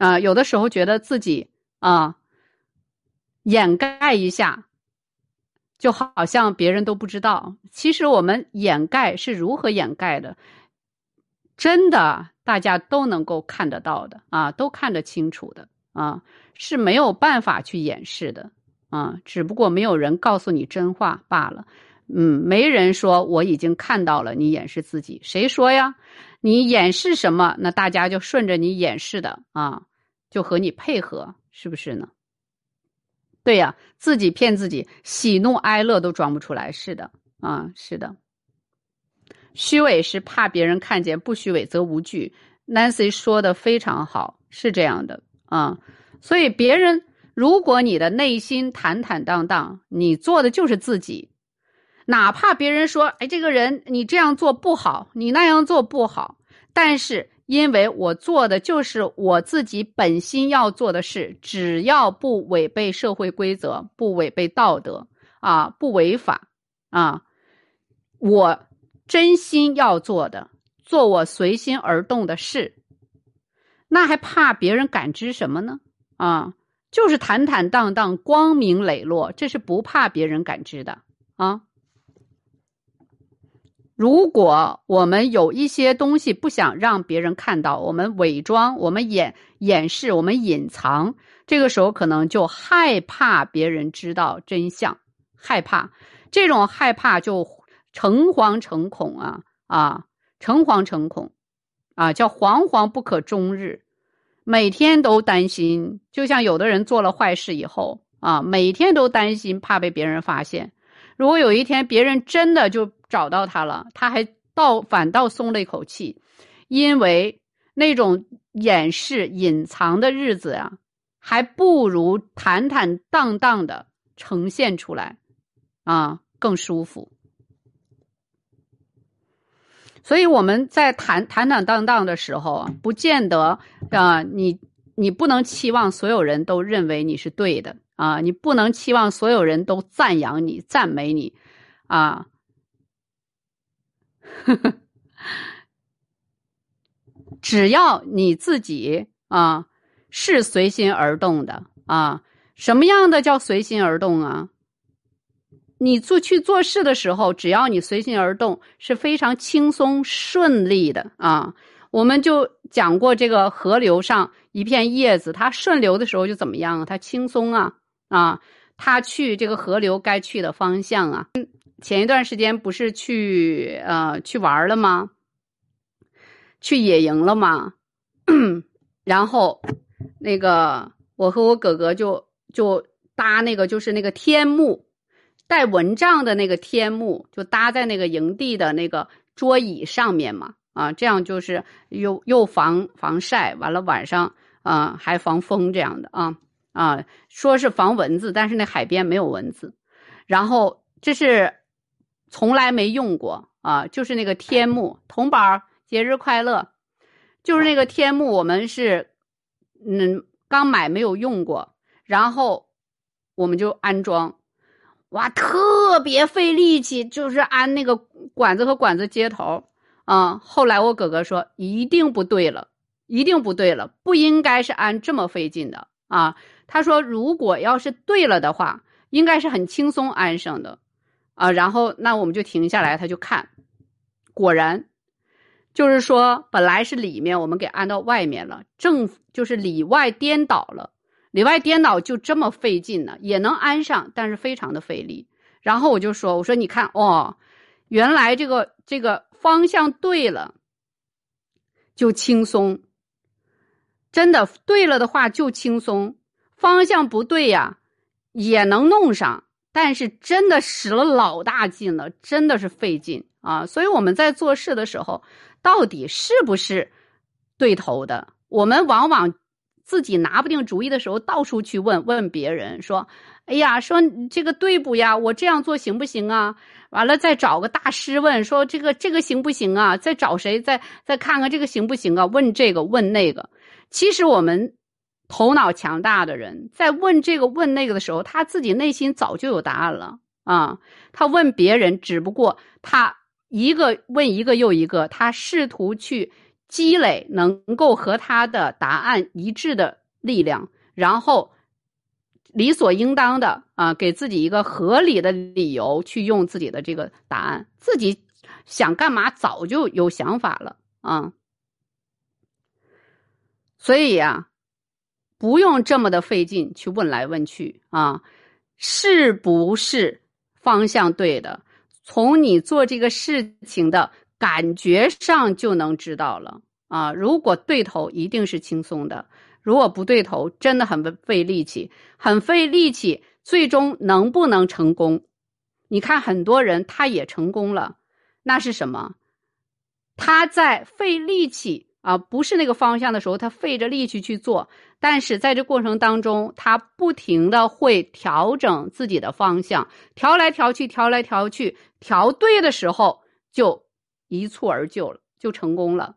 啊，有的时候觉得自己啊，掩盖一下，就好像别人都不知道。其实我们掩盖是如何掩盖的？真的，大家都能够看得到的啊，都看得清楚的啊，是没有办法去掩饰的啊，只不过没有人告诉你真话罢了。嗯，没人说我已经看到了你掩饰自己，谁说呀？你掩饰什么？那大家就顺着你掩饰的啊，就和你配合，是不是呢？对呀，自己骗自己，喜怒哀乐都装不出来，是的啊，是的。虚伪是怕别人看见，不虚伪则无惧。Nancy 说的非常好，是这样的啊。所以别人，如果你的内心坦坦荡荡，你做的就是自己。哪怕别人说：“哎，这个人你这样做不好，你那样做不好。”但是因为我做的就是我自己本心要做的事，只要不违背社会规则，不违背道德啊，不违法啊，我真心要做的，做我随心而动的事，那还怕别人感知什么呢？啊，就是坦坦荡荡、光明磊落，这是不怕别人感知的啊。如果我们有一些东西不想让别人看到，我们伪装，我们掩掩饰，我们隐藏，这个时候可能就害怕别人知道真相，害怕这种害怕就诚惶诚恐啊啊，诚惶诚恐啊，叫惶惶不可终日，每天都担心，就像有的人做了坏事以后啊，每天都担心，怕被别人发现。如果有一天别人真的就找到他了，他还倒反倒松了一口气，因为那种掩饰、隐藏的日子啊，还不如坦坦荡荡的呈现出来，啊，更舒服。所以我们在坦坦坦荡荡的时候啊，不见得啊，你你不能期望所有人都认为你是对的。啊，你不能期望所有人都赞扬你、赞美你，啊，只要你自己啊是随心而动的啊，什么样的叫随心而动啊？你做去做事的时候，只要你随心而动，是非常轻松顺利的啊。我们就讲过，这个河流上一片叶子，它顺流的时候就怎么样啊？它轻松啊。啊，他去这个河流该去的方向啊。前一段时间不是去呃去玩了吗？去野营了吗？然后那个我和我哥哥就就搭那个就是那个天幕，带蚊帐的那个天幕，就搭在那个营地的那个桌椅上面嘛。啊，这样就是又又防防晒，完了晚上啊还防风这样的啊。啊，说是防蚊子，但是那海边没有蚊子。然后这是从来没用过啊，就是那个天幕。童宝节日快乐，就是那个天幕，我们是嗯刚买没有用过，然后我们就安装，哇，特别费力气，就是安那个管子和管子接头啊。后来我哥哥说，一定不对了，一定不对了，不应该是安这么费劲的啊。他说：“如果要是对了的话，应该是很轻松安上的，啊，然后那我们就停下来，他就看，果然，就是说本来是里面，我们给安到外面了，正就是里外颠倒了，里外颠倒就这么费劲呢，也能安上，但是非常的费力。然后我就说，我说你看哦，原来这个这个方向对了，就轻松，真的对了的话就轻松。”方向不对呀，也能弄上，但是真的使了老大劲了，真的是费劲啊！所以我们在做事的时候，到底是不是对头的？我们往往自己拿不定主意的时候，到处去问问别人，说：“哎呀，说这个对不呀？我这样做行不行啊？”完了再找个大师问，说：“这个这个行不行啊？”再找谁再再看看这个行不行啊？问这个问那个，其实我们。头脑强大的人在问这个问那个的时候，他自己内心早就有答案了啊！他问别人，只不过他一个问一个又一个，他试图去积累能够和他的答案一致的力量，然后理所应当的啊，给自己一个合理的理由去用自己的这个答案，自己想干嘛早就有想法了啊。所以呀，不用这么的费劲去问来问去啊，是不是方向对的？从你做这个事情的感觉上就能知道了啊。如果对头，一定是轻松的；如果不对头，真的很费力气，很费力气。最终能不能成功？你看，很多人他也成功了，那是什么？他在费力气。啊，不是那个方向的时候，他费着力气去做，但是在这过程当中，他不停的会调整自己的方向，调来调去，调来调去，调对的时候就一蹴而就了，就成功了